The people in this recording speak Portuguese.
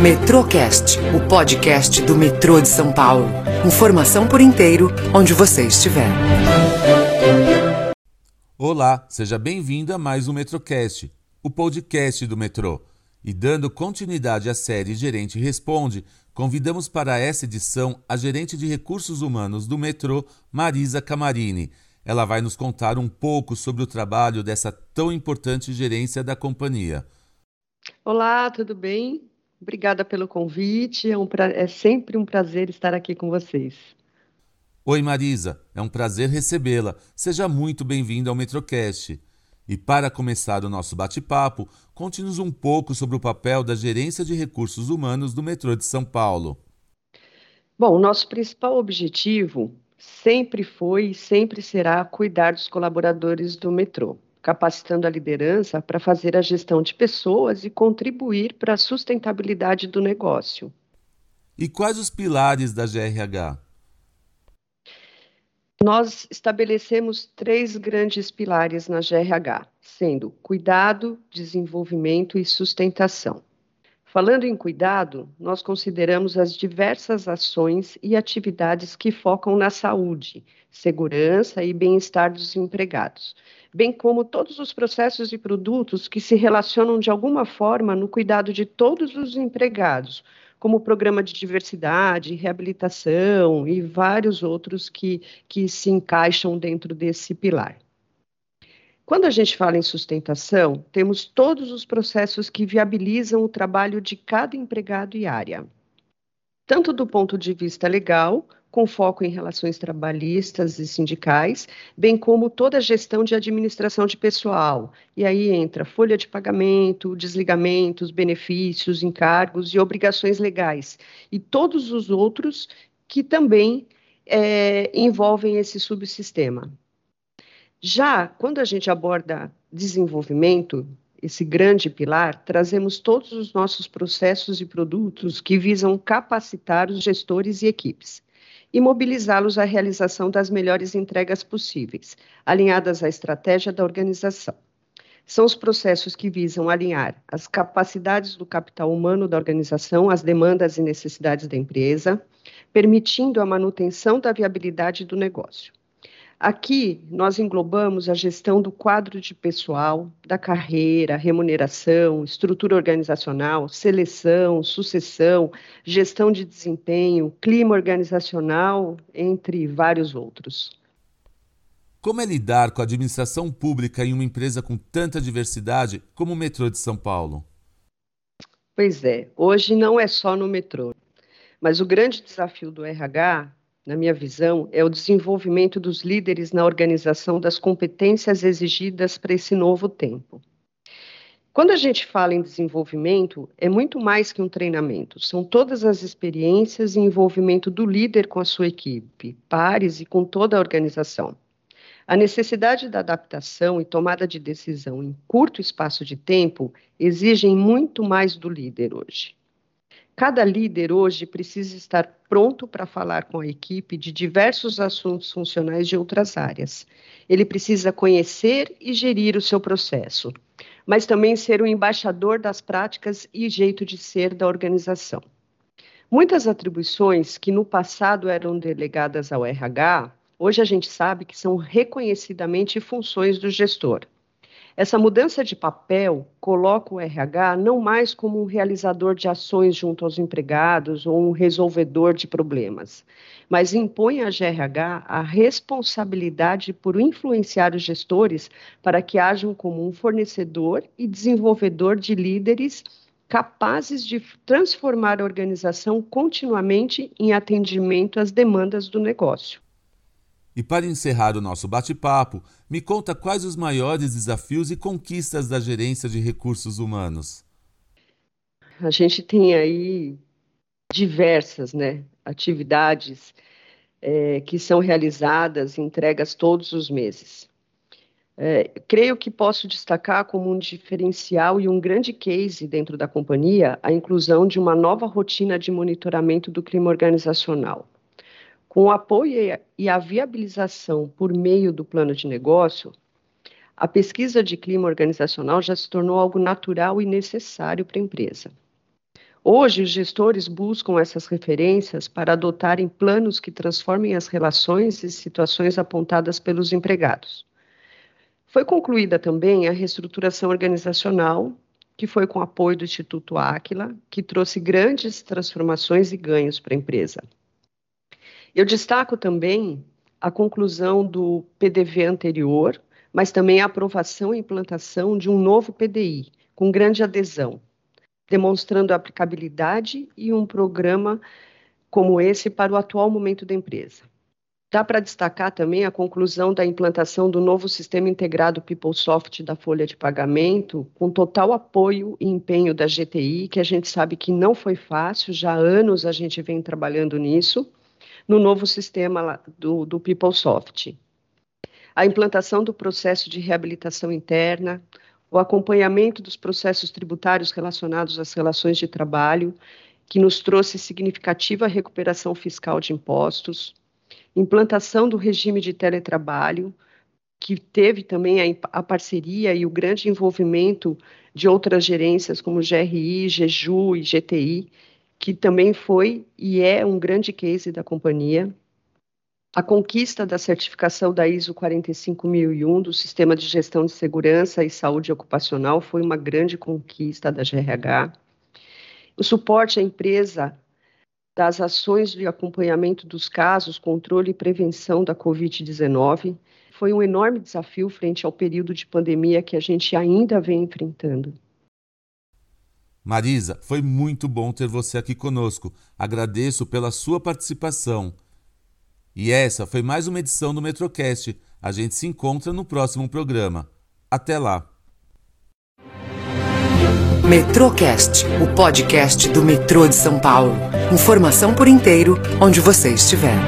Metrocast, o podcast do metrô de São Paulo. Informação por inteiro, onde você estiver. Olá, seja bem-vindo a mais um Metrocast, o podcast do metrô. E dando continuidade à série Gerente Responde, convidamos para essa edição a gerente de recursos humanos do metrô, Marisa Camarini. Ela vai nos contar um pouco sobre o trabalho dessa tão importante gerência da companhia. Olá, tudo bem? Obrigada pelo convite. É, um pra... é sempre um prazer estar aqui com vocês. Oi, Marisa. É um prazer recebê-la. Seja muito bem-vinda ao Metrocast. E para começar o nosso bate-papo, conte-nos um pouco sobre o papel da Gerência de Recursos Humanos do Metrô de São Paulo. Bom, o nosso principal objetivo sempre foi e sempre será cuidar dos colaboradores do metrô capacitando a liderança para fazer a gestão de pessoas e contribuir para a sustentabilidade do negócio. E quais os pilares da GRH? Nós estabelecemos três grandes pilares na GRH, sendo cuidado, desenvolvimento e sustentação. Falando em cuidado, nós consideramos as diversas ações e atividades que focam na saúde, segurança e bem-estar dos empregados, bem como todos os processos e produtos que se relacionam de alguma forma no cuidado de todos os empregados, como o programa de diversidade, reabilitação e vários outros que, que se encaixam dentro desse pilar. Quando a gente fala em sustentação, temos todos os processos que viabilizam o trabalho de cada empregado e área, tanto do ponto de vista legal, com foco em relações trabalhistas e sindicais, bem como toda a gestão de administração de pessoal. E aí entra folha de pagamento, desligamentos, benefícios, encargos e obrigações legais, e todos os outros que também é, envolvem esse subsistema. Já quando a gente aborda desenvolvimento, esse grande pilar, trazemos todos os nossos processos e produtos que visam capacitar os gestores e equipes e mobilizá-los à realização das melhores entregas possíveis, alinhadas à estratégia da organização. São os processos que visam alinhar as capacidades do capital humano da organização às demandas e necessidades da empresa, permitindo a manutenção da viabilidade do negócio. Aqui nós englobamos a gestão do quadro de pessoal, da carreira, remuneração, estrutura organizacional, seleção, sucessão, gestão de desempenho, clima organizacional, entre vários outros. Como é lidar com a administração pública em uma empresa com tanta diversidade como o metrô de São Paulo? Pois é, hoje não é só no metrô, mas o grande desafio do RH na minha visão, é o desenvolvimento dos líderes na organização das competências exigidas para esse novo tempo. Quando a gente fala em desenvolvimento, é muito mais que um treinamento, são todas as experiências e envolvimento do líder com a sua equipe, pares e com toda a organização. A necessidade da adaptação e tomada de decisão em curto espaço de tempo exigem muito mais do líder hoje. Cada líder hoje precisa estar pronto para falar com a equipe de diversos assuntos funcionais de outras áreas. Ele precisa conhecer e gerir o seu processo, mas também ser o embaixador das práticas e jeito de ser da organização. Muitas atribuições que no passado eram delegadas ao RH, hoje a gente sabe que são reconhecidamente funções do gestor. Essa mudança de papel coloca o RH não mais como um realizador de ações junto aos empregados ou um resolvedor de problemas, mas impõe à GRH a responsabilidade por influenciar os gestores para que hajam como um fornecedor e desenvolvedor de líderes capazes de transformar a organização continuamente em atendimento às demandas do negócio. E para encerrar o nosso bate-papo, me conta quais os maiores desafios e conquistas da gerência de recursos humanos. A gente tem aí diversas né, atividades é, que são realizadas, entregas todos os meses. É, creio que posso destacar como um diferencial e um grande case dentro da companhia a inclusão de uma nova rotina de monitoramento do clima organizacional. Com o apoio e a viabilização por meio do plano de negócio, a pesquisa de clima organizacional já se tornou algo natural e necessário para a empresa. Hoje, os gestores buscam essas referências para adotarem planos que transformem as relações e situações apontadas pelos empregados. Foi concluída também a reestruturação organizacional, que foi com apoio do Instituto Áquila, que trouxe grandes transformações e ganhos para a empresa. Eu destaco também a conclusão do PDV anterior, mas também a aprovação e implantação de um novo PDI, com grande adesão, demonstrando a aplicabilidade e um programa como esse para o atual momento da empresa. Dá para destacar também a conclusão da implantação do novo sistema integrado PeopleSoft da folha de pagamento, com total apoio e empenho da GTI, que a gente sabe que não foi fácil, já há anos a gente vem trabalhando nisso, no novo sistema do, do PeopleSoft. A implantação do processo de reabilitação interna, o acompanhamento dos processos tributários relacionados às relações de trabalho, que nos trouxe significativa recuperação fiscal de impostos, implantação do regime de teletrabalho, que teve também a, a, parceria e o grande envolvimento de outras gerências como GRI, GEJU e GTI, que também foi e é um grande case da companhia. A conquista da certificação da ISO 45001 do Sistema de Gestão de Segurança e Saúde Ocupacional foi uma grande conquista da GRH. O suporte à empresa das ações de acompanhamento dos casos, controle e prevenção da Covid-19 foi um enorme desafio frente ao período de pandemia que a gente ainda vem enfrentando. Marisa, foi muito bom ter você aqui conosco. Agradeço pela sua participação. E essa foi mais uma edição do Metrocast. A gente se encontra no próximo programa. Até lá! Metrocast, o podcast do metrô de São Paulo. Informação por inteiro, onde você estiver.